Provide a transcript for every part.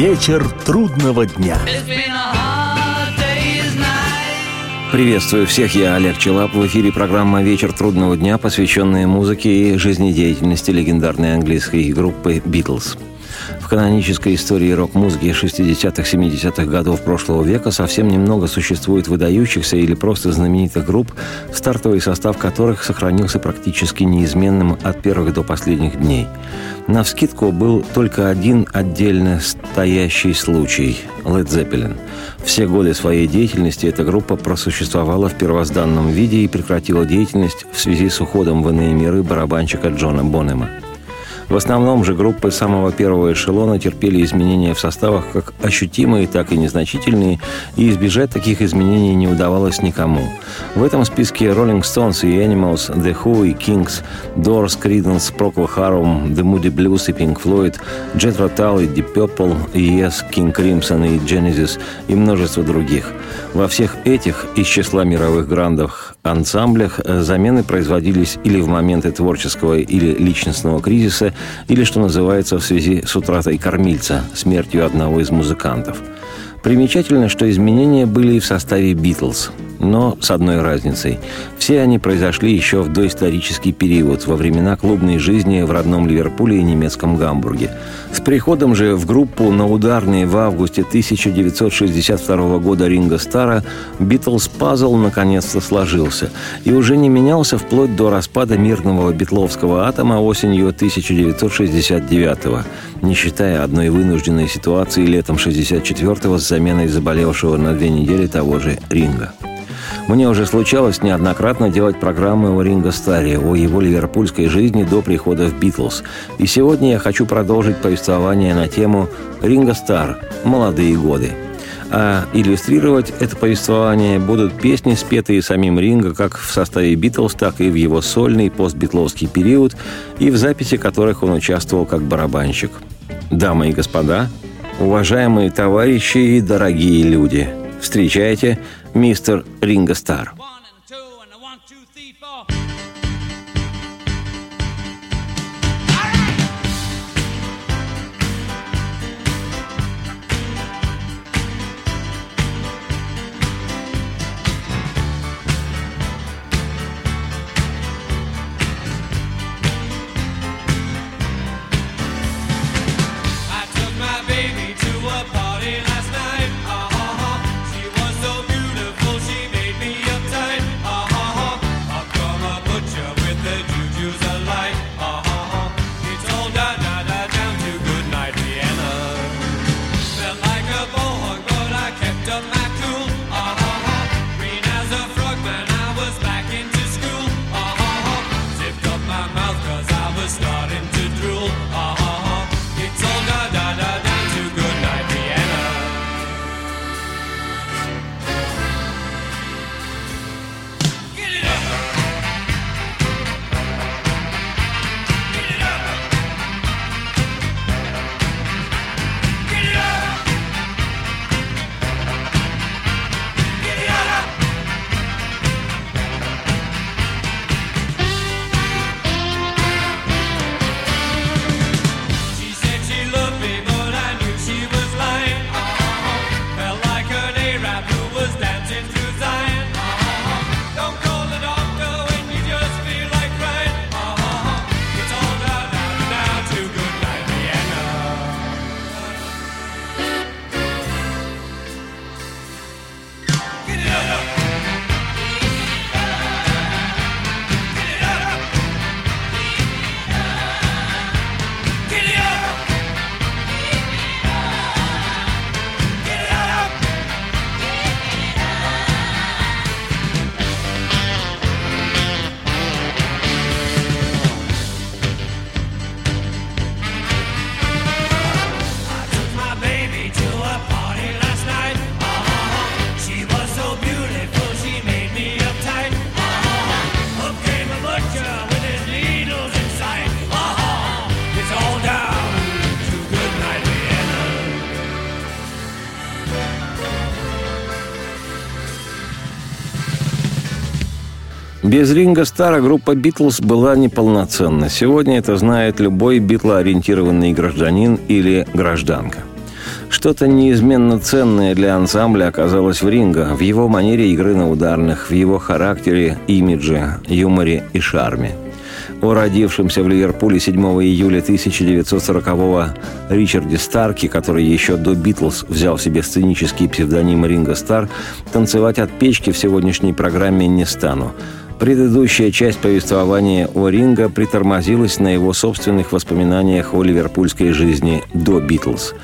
Вечер трудного дня. Приветствую всех, я Олег Челап. В эфире программа «Вечер трудного дня», посвященная музыке и жизнедеятельности легендарной английской группы «Битлз». В канонической истории рок-музыки 60-70-х годов прошлого века совсем немного существует выдающихся или просто знаменитых групп, стартовый состав которых сохранился практически неизменным от первых до последних дней. На вскидку был только один отдельно стоящий случай – Led Zeppelin. Все годы своей деятельности эта группа просуществовала в первозданном виде и прекратила деятельность в связи с уходом в иные миры барабанщика Джона Бонема. В основном же группы самого первого эшелона терпели изменения в составах как ощутимые, так и незначительные, и избежать таких изменений не удавалось никому. В этом списке Rolling Stones и Animals, The Who и Kings, Doors, Creedence, Procol Harum, The Moody Blues и Pink Floyd, Jethro Tull и Deep Purple, Yes, King Crimson и Genesis и множество других. Во всех этих из числа мировых грандов ансамблях замены производились или в моменты творческого или личностного кризиса, или, что называется, в связи с утратой кормильца, смертью одного из музыкантов. Примечательно, что изменения были и в составе «Битлз», но с одной разницей. Все они произошли еще в доисторический период, во времена клубной жизни в родном Ливерпуле и немецком Гамбурге. С приходом же в группу на ударные в августе 1962 года Ринга Стара «Битлз Пазл» наконец-то сложился и уже не менялся вплоть до распада мирного битловского атома осенью 1969 не считая одной вынужденной ситуации летом 64-го с заменой заболевшего на две недели того же Ринга. Мне уже случалось неоднократно делать программы о Ринго Старе, о его ливерпульской жизни до прихода в «Битлз». И сегодня я хочу продолжить повествование на тему «Ринго Стар. Молодые годы». А иллюстрировать это повествование будут песни, спетые самим Ринго как в составе «Битлз», так и в его сольный постбитловский период, и в записи которых он участвовал как барабанщик. Дамы и господа, уважаемые товарищи и дорогие люди, встречайте – мистер Ринго Стар. Без Ринга Стара группа «Битлз» была неполноценна. Сегодня это знает любой битлоориентированный гражданин или гражданка. Что-то неизменно ценное для ансамбля оказалось в Ринго, в его манере игры на ударных, в его характере, имидже, юморе и шарме. О родившемся в Ливерпуле 7 июля 1940-го Ричарде Старке, который еще до «Битлз» взял себе сценический псевдоним Ринго Стар, танцевать от печки в сегодняшней программе не стану. Предыдущая часть повествования о Ринго притормозилась на его собственных воспоминаниях о ливерпульской жизни до «Битлз».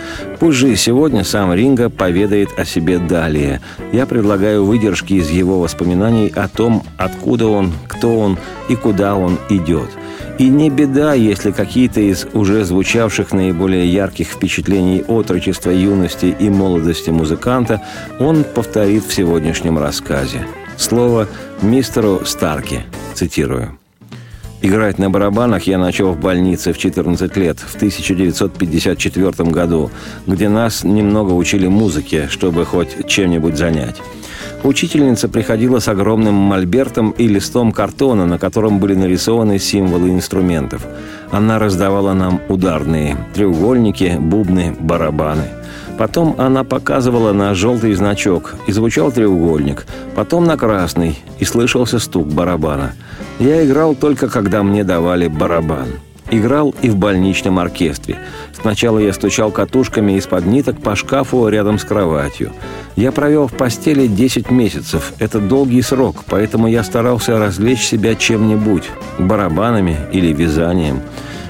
Пусть же и сегодня сам Ринго поведает о себе далее. Я предлагаю выдержки из его воспоминаний о том, откуда он, кто он и куда он идет – и не беда, если какие-то из уже звучавших наиболее ярких впечатлений отрочества, юности и молодости музыканта он повторит в сегодняшнем рассказе. Слово мистеру Старке. Цитирую. Играть на барабанах я начал в больнице в 14 лет, в 1954 году, где нас немного учили музыке, чтобы хоть чем-нибудь занять. Учительница приходила с огромным мольбертом и листом картона, на котором были нарисованы символы инструментов. Она раздавала нам ударные – треугольники, бубны, барабаны – Потом она показывала на желтый значок, и звучал треугольник. Потом на красный, и слышался стук барабана. Я играл только, когда мне давали барабан. Играл и в больничном оркестре. Сначала я стучал катушками из-под ниток по шкафу рядом с кроватью. Я провел в постели 10 месяцев. Это долгий срок, поэтому я старался развлечь себя чем-нибудь. Барабанами или вязанием.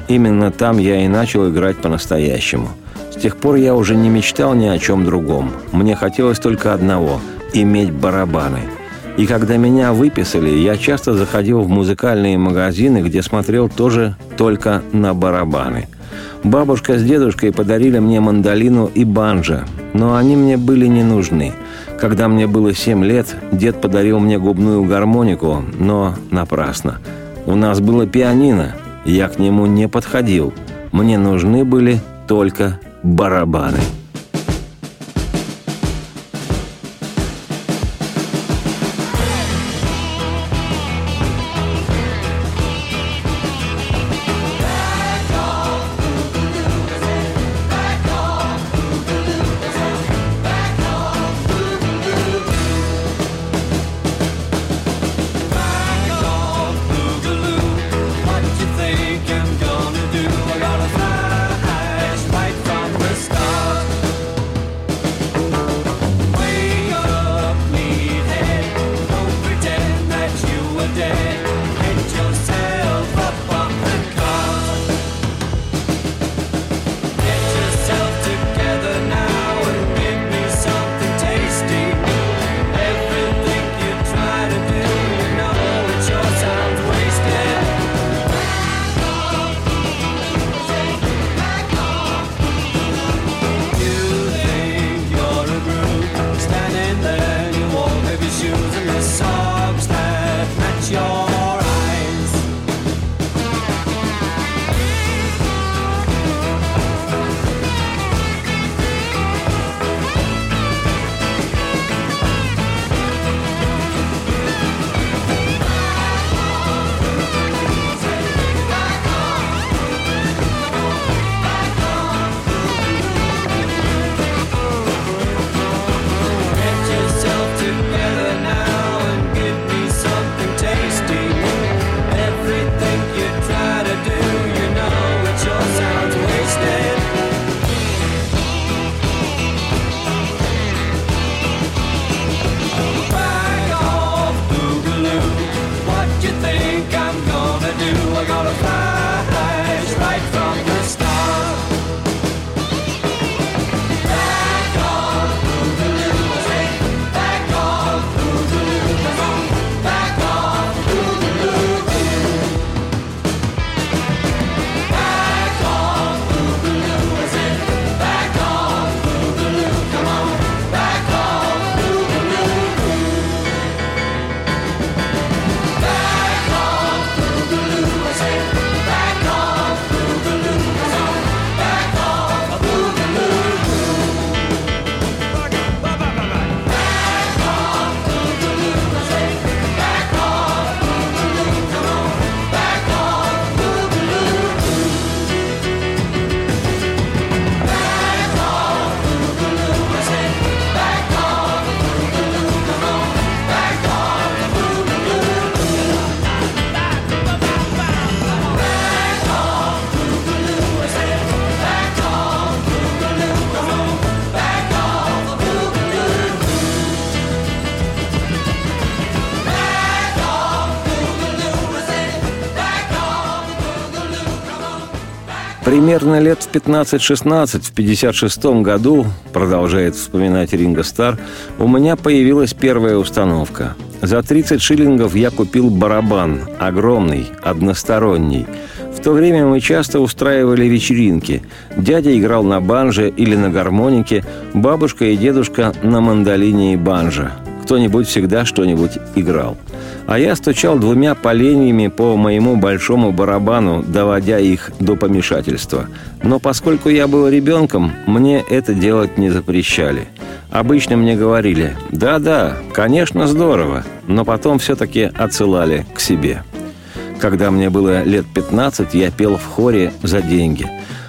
Именно там я и начал играть по-настоящему – с тех пор я уже не мечтал ни о чем другом. Мне хотелось только одного – иметь барабаны. И когда меня выписали, я часто заходил в музыкальные магазины, где смотрел тоже только на барабаны. Бабушка с дедушкой подарили мне мандолину и банджо, но они мне были не нужны. Когда мне было семь лет, дед подарил мне губную гармонику, но напрасно. У нас было пианино, я к нему не подходил. Мне нужны были только барабаны. Примерно лет в 15-16, в 56 году, продолжает вспоминать Ринго Стар, у меня появилась первая установка. За 30 шиллингов я купил барабан, огромный, односторонний. В то время мы часто устраивали вечеринки. Дядя играл на банже или на гармонике, бабушка и дедушка на мандолине и банже. Кто-нибудь всегда что-нибудь играл – а я стучал двумя поленьями по моему большому барабану, доводя их до помешательства. Но поскольку я был ребенком, мне это делать не запрещали. Обычно мне говорили «Да-да, конечно, здорово», но потом все-таки отсылали к себе. Когда мне было лет 15, я пел в хоре за деньги.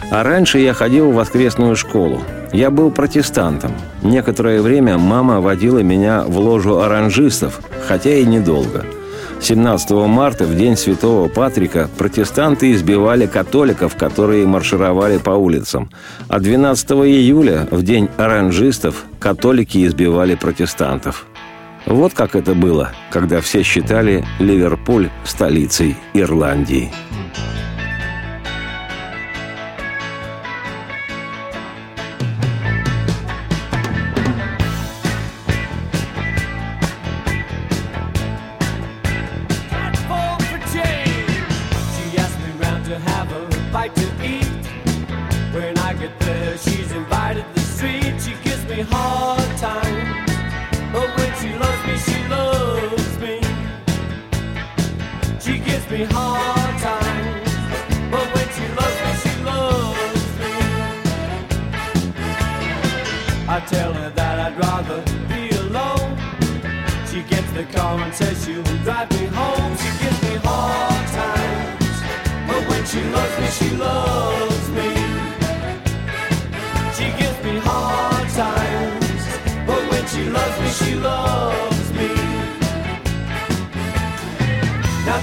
А раньше я ходил в воскресную школу. Я был протестантом. Некоторое время мама водила меня в ложу оранжистов, хотя и недолго. 17 марта, в день Святого Патрика, протестанты избивали католиков, которые маршировали по улицам. А 12 июля, в день оранжистов, католики избивали протестантов. Вот как это было, когда все считали Ливерпуль столицей Ирландии.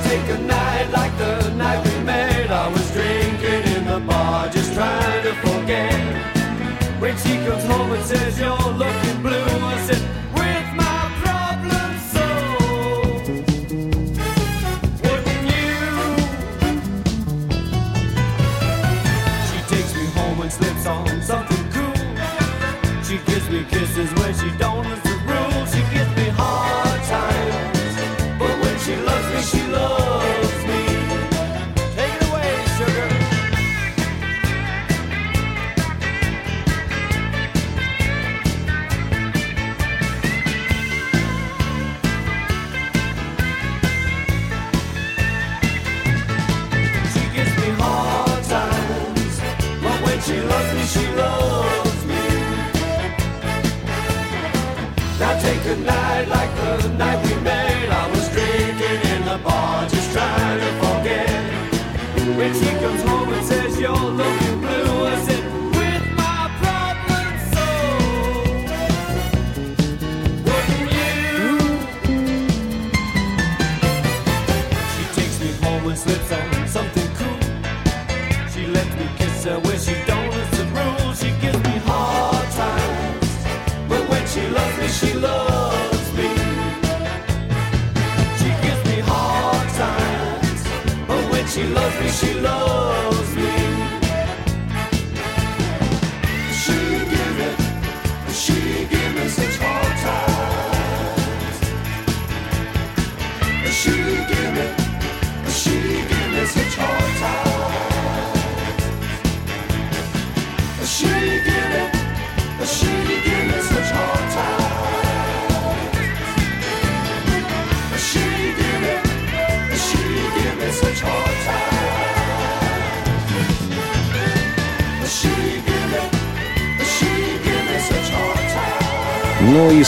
Take a night like the night we. I was drinking in the bar, just trying to forget. When she comes home and says you're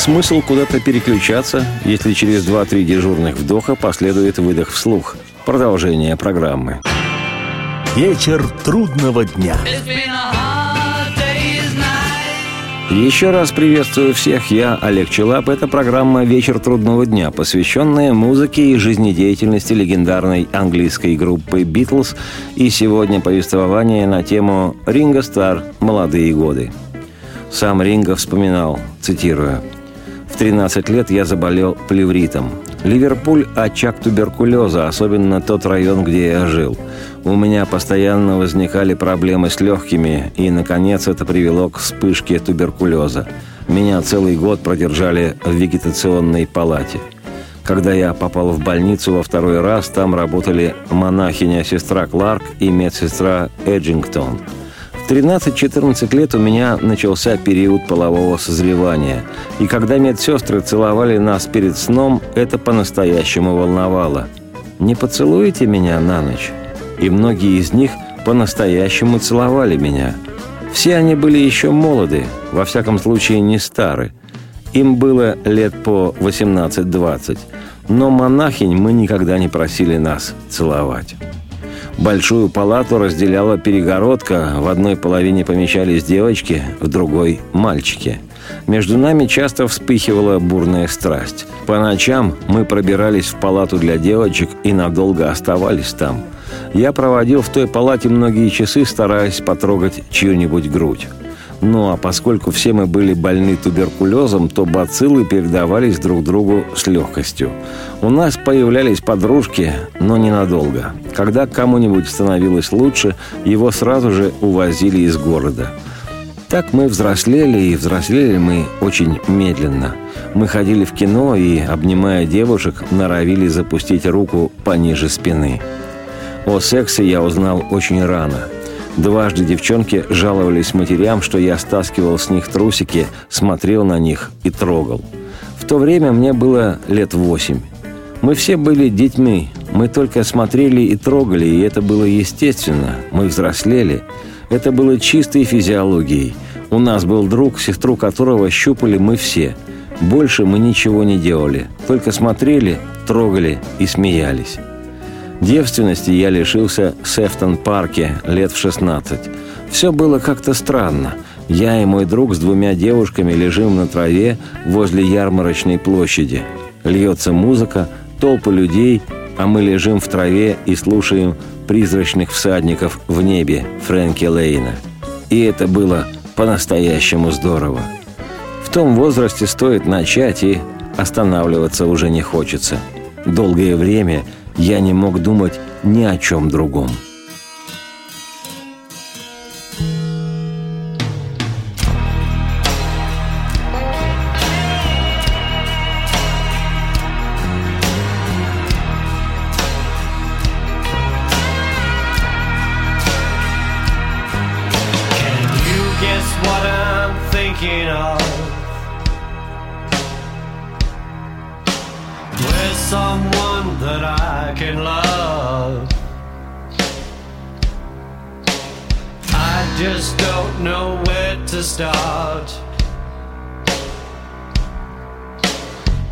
смысл куда-то переключаться, если через 2-3 дежурных вдоха последует выдох вслух. Продолжение программы. Вечер трудного дня. Еще раз приветствую всех. Я Олег Челап. Это программа «Вечер трудного дня», посвященная музыке и жизнедеятельности легендарной английской группы «Битлз». И сегодня повествование на тему «Ринго Стар. Молодые годы». Сам Ринго вспоминал, цитирую, «В 13 лет я заболел плевритом. Ливерпуль – очаг туберкулеза, особенно тот район, где я жил. У меня постоянно возникали проблемы с легкими, и, наконец, это привело к вспышке туберкулеза. Меня целый год продержали в вегетационной палате. Когда я попал в больницу во второй раз, там работали монахиня-сестра Кларк и медсестра Эджингтон – 13-14 лет у меня начался период полового созревания. И когда медсестры целовали нас перед сном, это по-настоящему волновало. «Не поцелуете меня на ночь?» И многие из них по-настоящему целовали меня. Все они были еще молоды, во всяком случае не стары. Им было лет по 18-20. Но монахинь мы никогда не просили нас целовать. Большую палату разделяла перегородка. В одной половине помещались девочки, в другой – мальчики. Между нами часто вспыхивала бурная страсть. По ночам мы пробирались в палату для девочек и надолго оставались там. Я проводил в той палате многие часы, стараясь потрогать чью-нибудь грудь. Ну а поскольку все мы были больны туберкулезом, то бациллы передавались друг другу с легкостью. У нас появлялись подружки, но ненадолго. Когда кому-нибудь становилось лучше, его сразу же увозили из города. Так мы взрослели, и взрослели мы очень медленно. Мы ходили в кино и, обнимая девушек, норовили запустить руку пониже спины. О сексе я узнал очень рано – Дважды девчонки жаловались матерям, что я стаскивал с них трусики, смотрел на них и трогал. В то время мне было лет восемь. Мы все были детьми, мы только смотрели и трогали, и это было естественно. Мы взрослели. Это было чистой физиологией. У нас был друг, сестру которого щупали мы все. Больше мы ничего не делали, только смотрели, трогали и смеялись. Девственности я лишился в Сефтон-парке лет в 16. Все было как-то странно. Я и мой друг с двумя девушками лежим на траве возле ярмарочной площади. Льется музыка, толпы людей, а мы лежим в траве и слушаем призрачных всадников в небе Фрэнки Лейна. И это было по-настоящему здорово. В том возрасте стоит начать, и останавливаться уже не хочется. Долгое время – я не мог думать ни о чем другом. someone one that I can love. I just don't know where to start.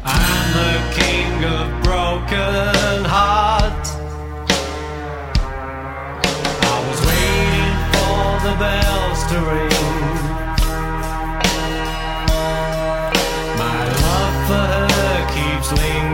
I'm the king of broken hearts. I was waiting for the bells to ring. My love for her keeps.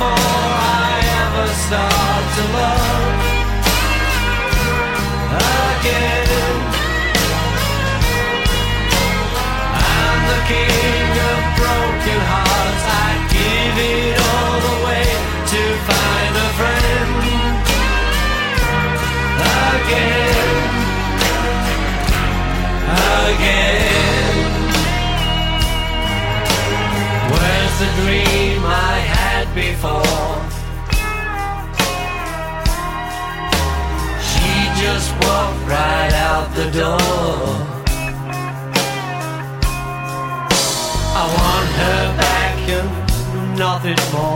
before I ever start to love again. I'm the king of broken hearts. I give it all away to find a friend again. it more.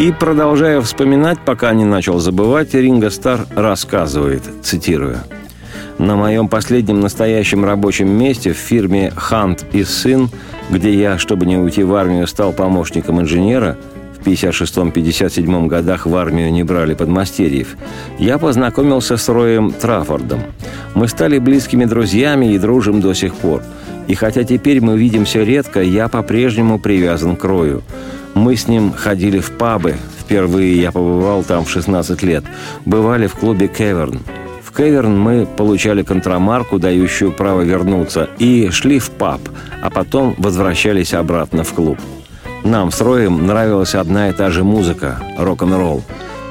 И, продолжая вспоминать, пока не начал забывать, Ринго Стар рассказывает, цитирую. «На моем последнем настоящем рабочем месте в фирме «Хант и сын», где я, чтобы не уйти в армию, стал помощником инженера, в 56-57 годах в армию не брали подмастерьев, я познакомился с Роем Траффордом. Мы стали близкими друзьями и дружим до сих пор. И хотя теперь мы видимся редко, я по-прежнему привязан к Рою. Мы с ним ходили в пабы. Впервые я побывал там в 16 лет. Бывали в клубе «Кеверн». В «Кеверн» мы получали контрамарку, дающую право вернуться, и шли в паб, а потом возвращались обратно в клуб. Нам с Роем нравилась одна и та же музыка – рок-н-ролл.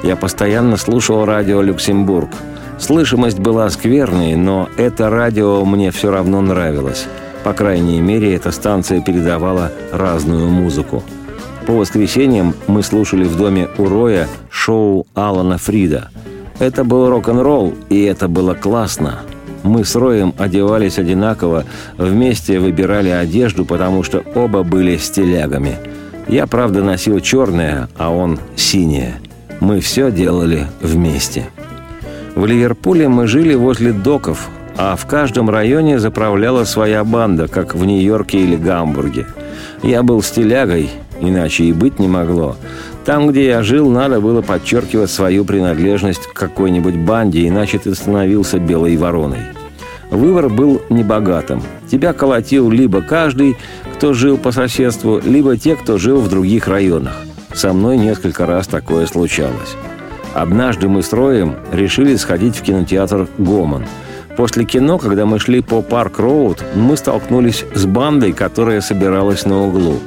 Я постоянно слушал радио «Люксембург». Слышимость была скверной, но это радио мне все равно нравилось. По крайней мере, эта станция передавала разную музыку. По воскресеньям мы слушали в доме у Роя шоу Алана Фрида. Это был рок-н-ролл, и это было классно. Мы с Роем одевались одинаково, вместе выбирали одежду, потому что оба были стилягами. Я, правда, носил черное, а он синее. Мы все делали вместе. В Ливерпуле мы жили возле доков, а в каждом районе заправляла своя банда, как в Нью-Йорке или Гамбурге. Я был стилягой, иначе и быть не могло. Там, где я жил, надо было подчеркивать свою принадлежность к какой-нибудь банде, иначе ты становился белой вороной. Выбор был небогатым. Тебя колотил либо каждый, кто жил по соседству, либо те, кто жил в других районах. Со мной несколько раз такое случалось. Однажды мы с Роем решили сходить в кинотеатр «Gaumont». После кино, когда мы шли по Парк-Роуд, мы столкнулись с бандой, которая собиралась на углу.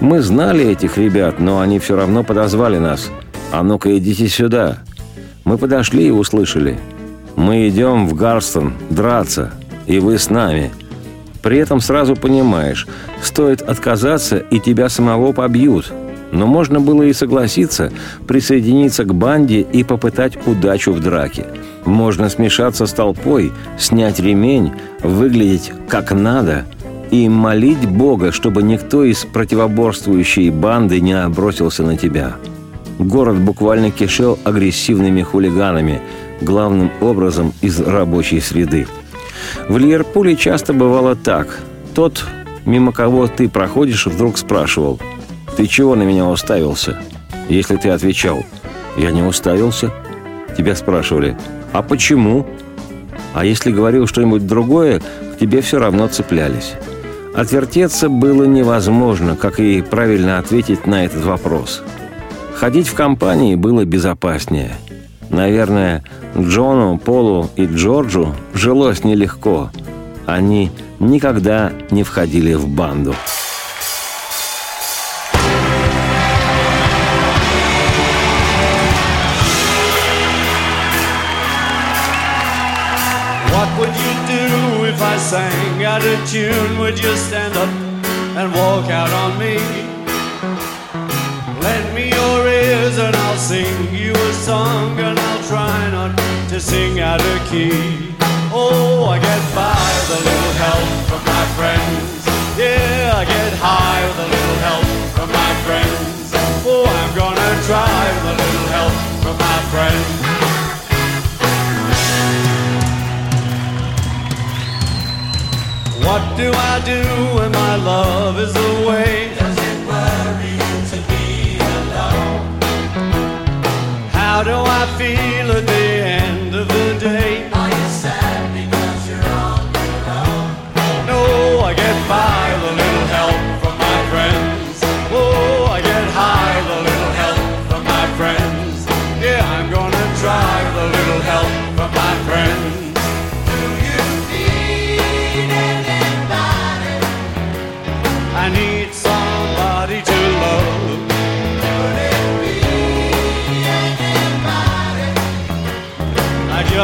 Мы знали этих ребят, но они все равно подозвали нас. «А ну-ка, идите сюда!» Мы подошли и услышали. «Мы идем в Гарстон драться, и вы с нами». При этом сразу понимаешь, стоит отказаться, и тебя самого побьют. Но можно было и согласиться, присоединиться к банде и попытать удачу в драке. Можно смешаться с толпой, снять ремень, выглядеть как надо и молить Бога, чтобы никто из противоборствующей банды не набросился на тебя. Город буквально кишел агрессивными хулиганами, главным образом из рабочей среды. В Ливерпуле часто бывало так. Тот, мимо кого ты проходишь, вдруг спрашивал, «Ты чего на меня уставился?» Если ты отвечал, «Я не уставился», тебя спрашивали, «А почему?» А если говорил что-нибудь другое, к тебе все равно цеплялись. Отвертеться было невозможно, как и правильно ответить на этот вопрос. Ходить в компании было безопаснее. Наверное, Джону, Полу и Джорджу жилось нелегко. Они никогда не входили в банду. Sang tune? Would you stand up and walk out on me? Lend me your ears and I'll sing you a song and I'll try not to sing out of key. Oh, I get by with a little help from my friends. Yeah, I get high with a little help from my friends. Oh, I'm gonna try with a little help from my friend. What do I do when my love is away? Does it worry you to be alone? How do I feel at the end of the day? Are you sad because you're on your own? No, I get by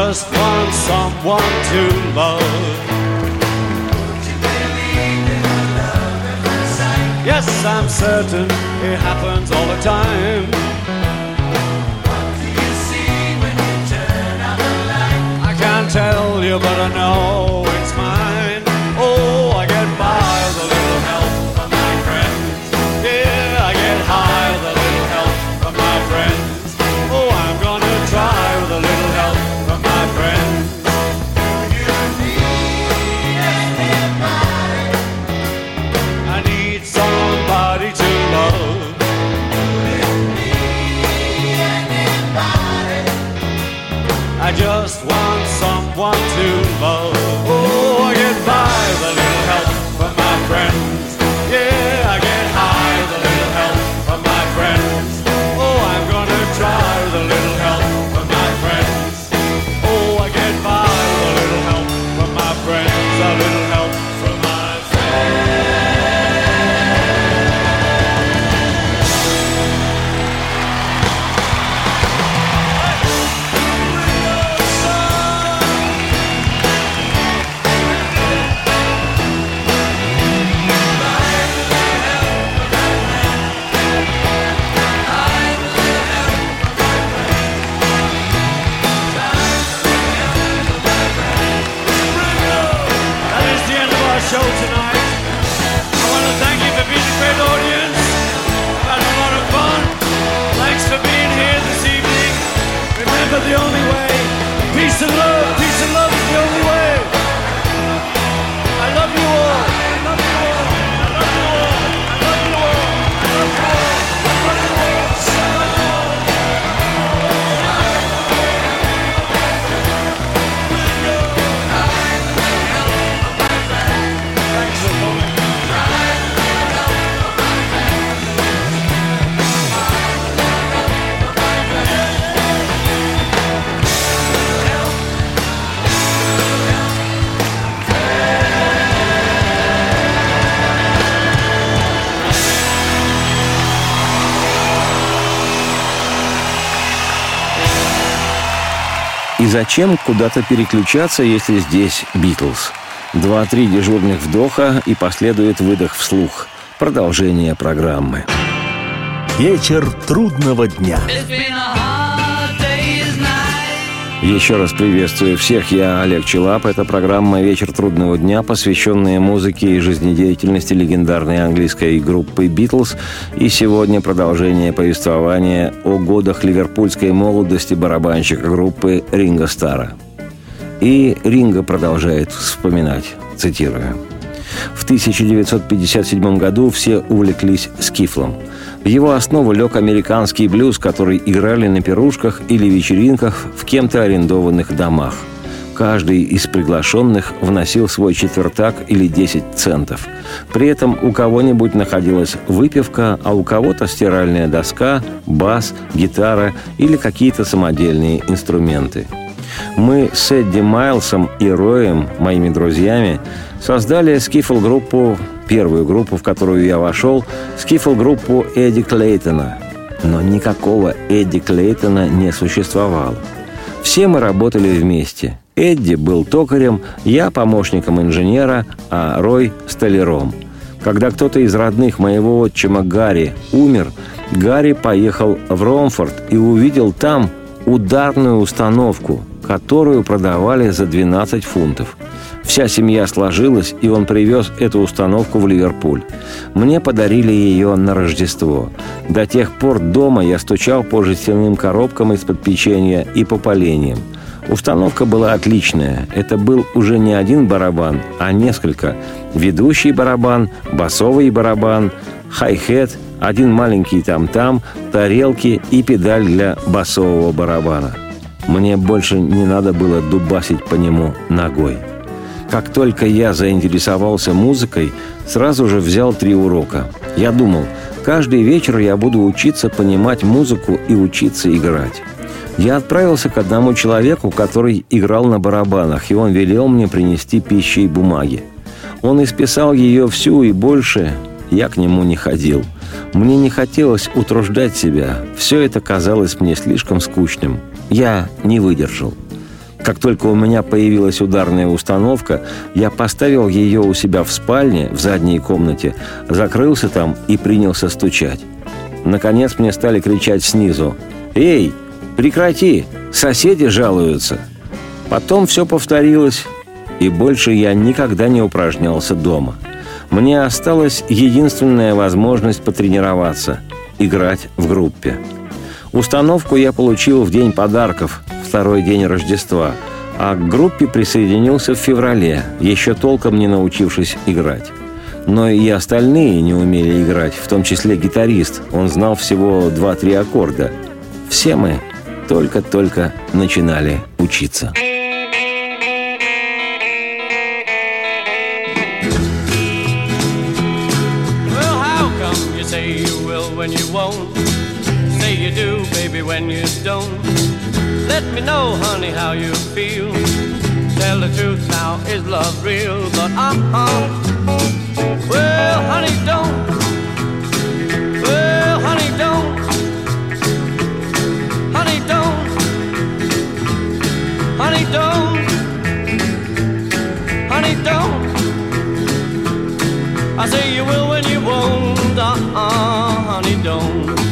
just want someone to love. Yes, I'm certain it happens all the time. What do you see when you turn out the light? I can't tell you, but I know want to. Зачем куда-то переключаться, если здесь Битлз? Два-три дежурных вдоха и последует выдох вслух. Продолжение программы. Вечер трудного дня. Еще раз приветствую всех. Я Олег Челап. Это программа «Вечер трудного дня», посвященная музыке и жизнедеятельности легендарной английской группы «Битлз». И сегодня продолжение повествования о годах ливерпульской молодости барабанщика группы Ринга Стара. И Ринга продолжает вспоминать, цитирую. В 1957 году все увлеклись скифлом. В его основу лег американский блюз, который играли на пирушках или вечеринках в кем-то арендованных домах. Каждый из приглашенных вносил свой четвертак или 10 центов. При этом у кого-нибудь находилась выпивка, а у кого-то стиральная доска, бас, гитара или какие-то самодельные инструменты. Мы с Эдди Майлсом и Роем, моими друзьями, создали скифл-группу, первую группу, в которую я вошел, скифл-группу Эдди Клейтона. Но никакого Эдди Клейтона не существовало. Все мы работали вместе. Эдди был токарем, я помощником инженера, а Рой – столяром. Когда кто-то из родных моего отчима Гарри умер, Гарри поехал в Ромфорд и увидел там ударную установку, которую продавали за 12 фунтов. Вся семья сложилась, и он привез эту установку в Ливерпуль. Мне подарили ее на Рождество. До тех пор дома я стучал по жестяным коробкам из-под печенья и по поленьям. Установка была отличная. Это был уже не один барабан, а несколько. Ведущий барабан, басовый барабан, хай-хет, один маленький там-там, тарелки и педаль для басового барабана. Мне больше не надо было дубасить по нему ногой. Как только я заинтересовался музыкой, сразу же взял три урока. Я думал, каждый вечер я буду учиться понимать музыку и учиться играть. Я отправился к одному человеку, который играл на барабанах, и он велел мне принести пищи и бумаги. Он исписал ее всю и больше, я к нему не ходил. Мне не хотелось утруждать себя, все это казалось мне слишком скучным. Я не выдержал – как только у меня появилась ударная установка, я поставил ее у себя в спальне, в задней комнате, закрылся там и принялся стучать. Наконец мне стали кричать снизу. «Эй, прекрати! Соседи жалуются!» Потом все повторилось, и больше я никогда не упражнялся дома. Мне осталась единственная возможность потренироваться – играть в группе. Установку я получил в день подарков, второй день Рождества, а к группе присоединился в феврале, еще толком не научившись играть. Но и остальные не умели играть, в том числе гитарист. Он знал всего два-три аккорда. Все мы только-только начинали учиться. when you won't. Say you do, baby, when you don't. Let me know, honey, how you feel. Tell the truth now, is love real? But uh-uh. Well, honey, don't. Well, honey, don't. Honey, don't. Honey, don't. Honey, don't. I say you will when you won't. Uh-uh, honey, don't.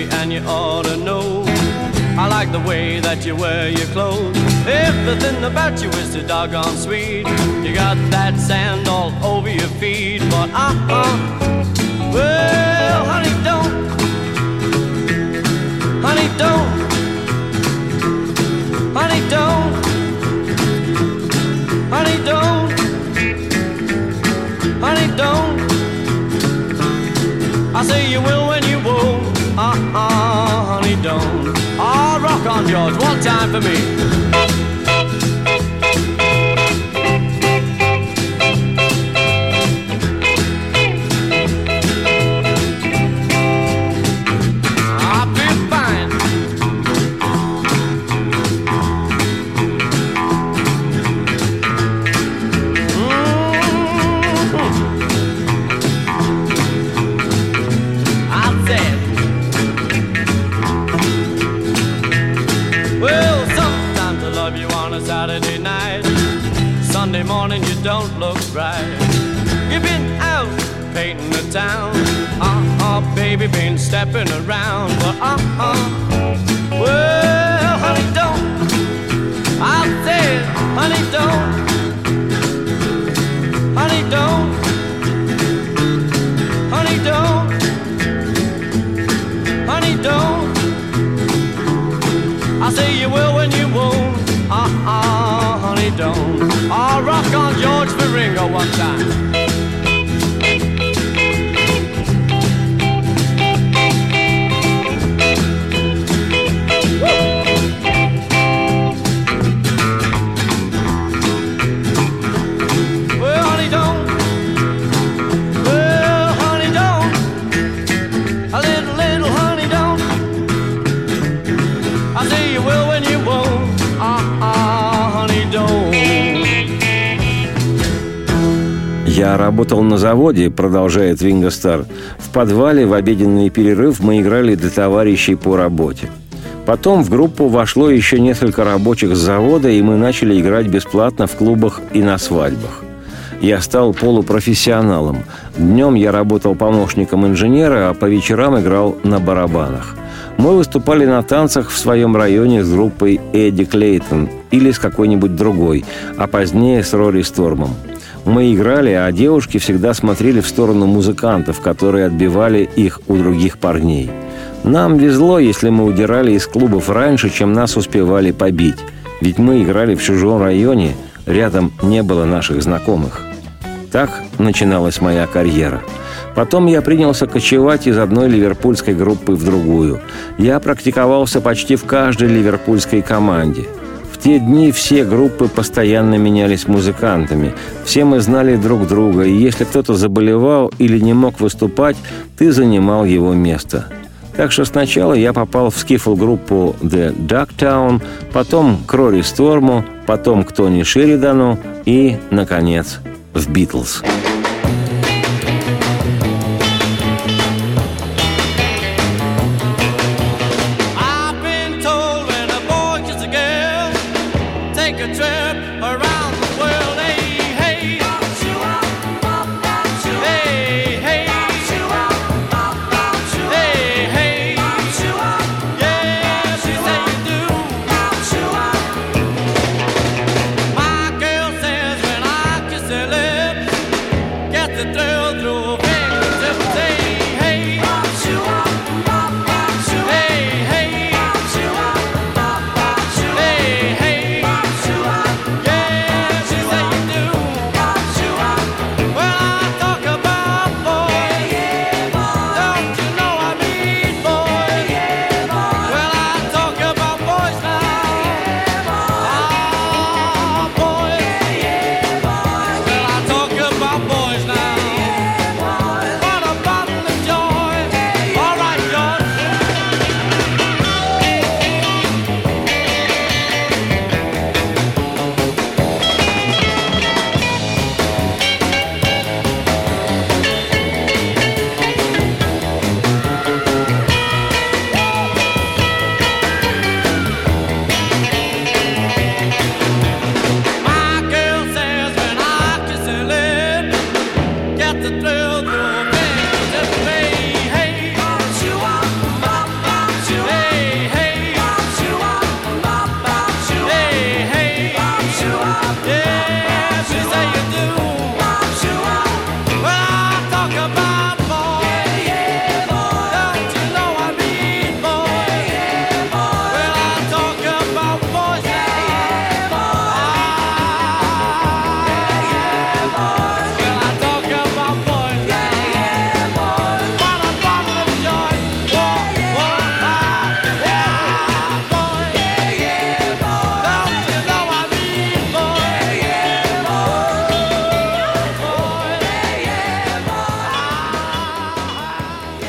Baby, and you ought to know. I like the way that you wear your clothes. Everything about you is so doggone sweet. You got that sand all over your feet, but uh uh. Well, honey, don't. Honey, don't. Honey, don't. Honey, don't. Honey, don't. I say you will uh-uh, honey, don't. Ah, oh, rock on, George, one time for me. don't look right. You've been out painting the town. Uh uh, baby, been stepping around. but uh uh. Well, honey, don't. I said, honey, don't. Заводе, продолжает Вингостар. В подвале в обеденный перерыв мы играли для товарищей по работе. Потом в группу вошло еще несколько рабочих с завода, и мы начали играть бесплатно в клубах и на свадьбах. Я стал полупрофессионалом. Днем я работал помощником инженера, а по вечерам играл на барабанах. Мы выступали на танцах в своем районе с группой Эдди Клейтон или с какой-нибудь другой, а позднее с Рори Стормом. Мы играли, а девушки всегда смотрели в сторону музыкантов, которые отбивали их у других парней. Нам везло, если мы удирали из клубов раньше, чем нас успевали побить. Ведь мы играли в чужом районе, рядом не было наших знакомых. Так начиналась моя карьера. Потом я принялся кочевать из одной ливерпульской группы в другую. Я практиковался почти в каждой ливерпульской команде. Те дни все группы постоянно менялись музыкантами. Все мы знали друг друга, и если кто-то заболевал или не мог выступать, ты занимал его место – так что сначала я попал в скифл-группу The Ducktown, потом к Рори Сторму, потом к Тони Шеридану и, наконец, в «Битлз».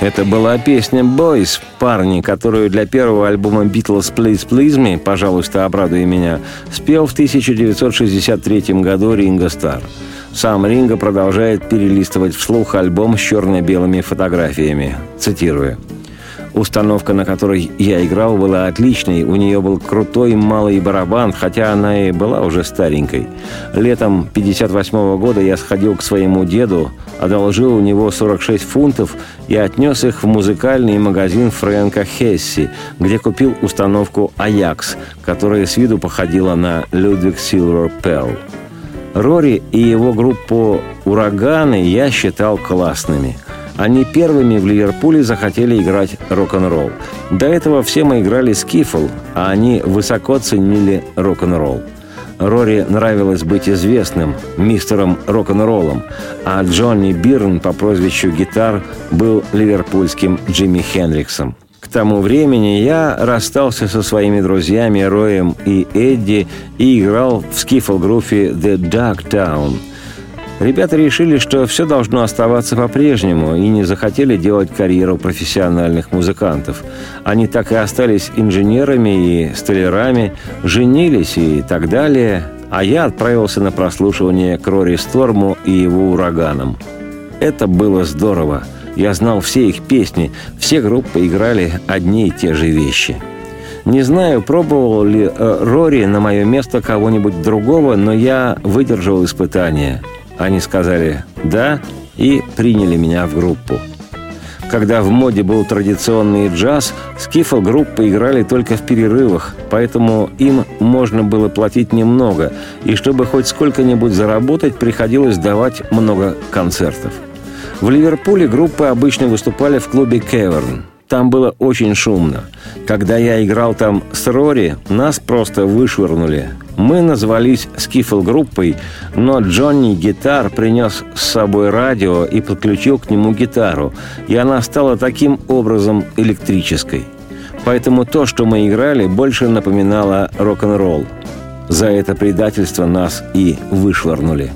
Это была песня «Boys», парни, которую для первого альбома «Beatles Please Please Me», «Пожалуйста, обрадуй меня», спел в 1963 году Ринго Стар. Сам Ринго продолжает перелистывать вслух альбом с черно-белыми фотографиями. Цитирую. Установка, на которой я играл, была отличной. У нее был крутой малый барабан, хотя она и была уже старенькой. Летом 58 года я сходил к своему деду, одолжил у него 46 фунтов и отнес их в музыкальный магазин Фрэнка Хесси, где купил установку «Аякс», которая с виду походила на «Людвиг Силвер Перл». Рори и его группу «Ураганы» я считал классными – они первыми в Ливерпуле захотели играть рок-н-ролл. До этого все мы играли скифл, а они высоко ценили рок-н-ролл. Рори нравилось быть известным, мистером рок-н-роллом, а Джонни Бирн по прозвищу «Гитар» был ливерпульским Джимми Хендриксом. К тому времени я расстался со своими друзьями Роем и Эдди и играл в скифл-группе «The Dark Town», Ребята решили, что все должно оставаться по-прежнему и не захотели делать карьеру профессиональных музыкантов. Они так и остались инженерами и столярами, женились и так далее, а я отправился на прослушивание к Рори Сторму и его ураганам. Это было здорово. Я знал все их песни, все группы играли одни и те же вещи. Не знаю, пробовал ли э, Рори на мое место кого-нибудь другого, но я выдержал испытание – они сказали «да» и приняли меня в группу. Когда в моде был традиционный джаз, скифл-группы играли только в перерывах, поэтому им можно было платить немного, и чтобы хоть сколько-нибудь заработать, приходилось давать много концертов. В Ливерпуле группы обычно выступали в клубе «Кеверн». Там было очень шумно. Когда я играл там с Рори, нас просто вышвырнули. Мы назвались скифл-группой, но Джонни Гитар принес с собой радио и подключил к нему гитару, и она стала таким образом электрической. Поэтому то, что мы играли, больше напоминало рок-н-ролл. За это предательство нас и вышвырнули.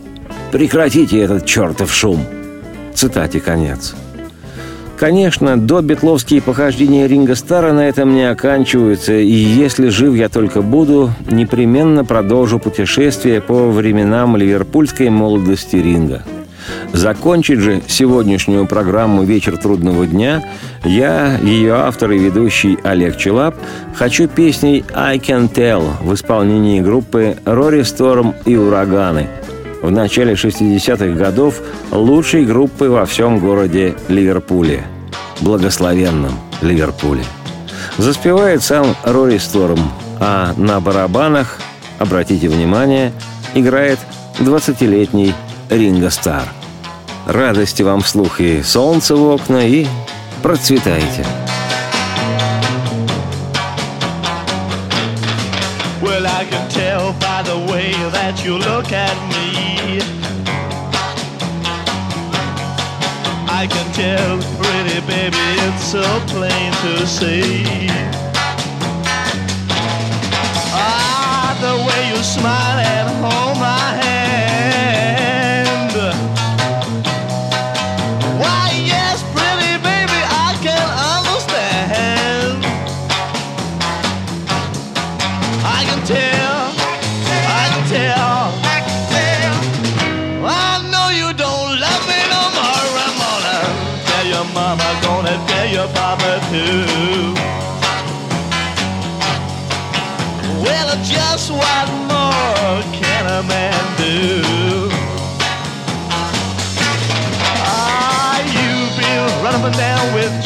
«Прекратите этот чертов шум!» Цитате конец. Конечно, до битловские похождения Ринга Стара на этом не оканчиваются, и если жив я только буду, непременно продолжу путешествие по временам ливерпульской молодости Ринга. Закончить же сегодняшнюю программу «Вечер трудного дня» я, ее автор и ведущий Олег Челап, хочу песней «I Can Tell» в исполнении группы «Рори Сторм» и «Ураганы», в начале 60-х годов лучшей группы во всем городе Ливерпуле. Благословенном Ливерпуле. Заспевает сам Рори Сторм, а на барабанах, обратите внимание, играет 20-летний Ринго Стар. Радости вам вслух и солнце в окна, и процветайте! Well, I can tell by the way that you look at me. I pretty baby, it's so plain to see. Ah, the way you smile and hold my hand. Well, just what more can a man do? Ah, you've been running down with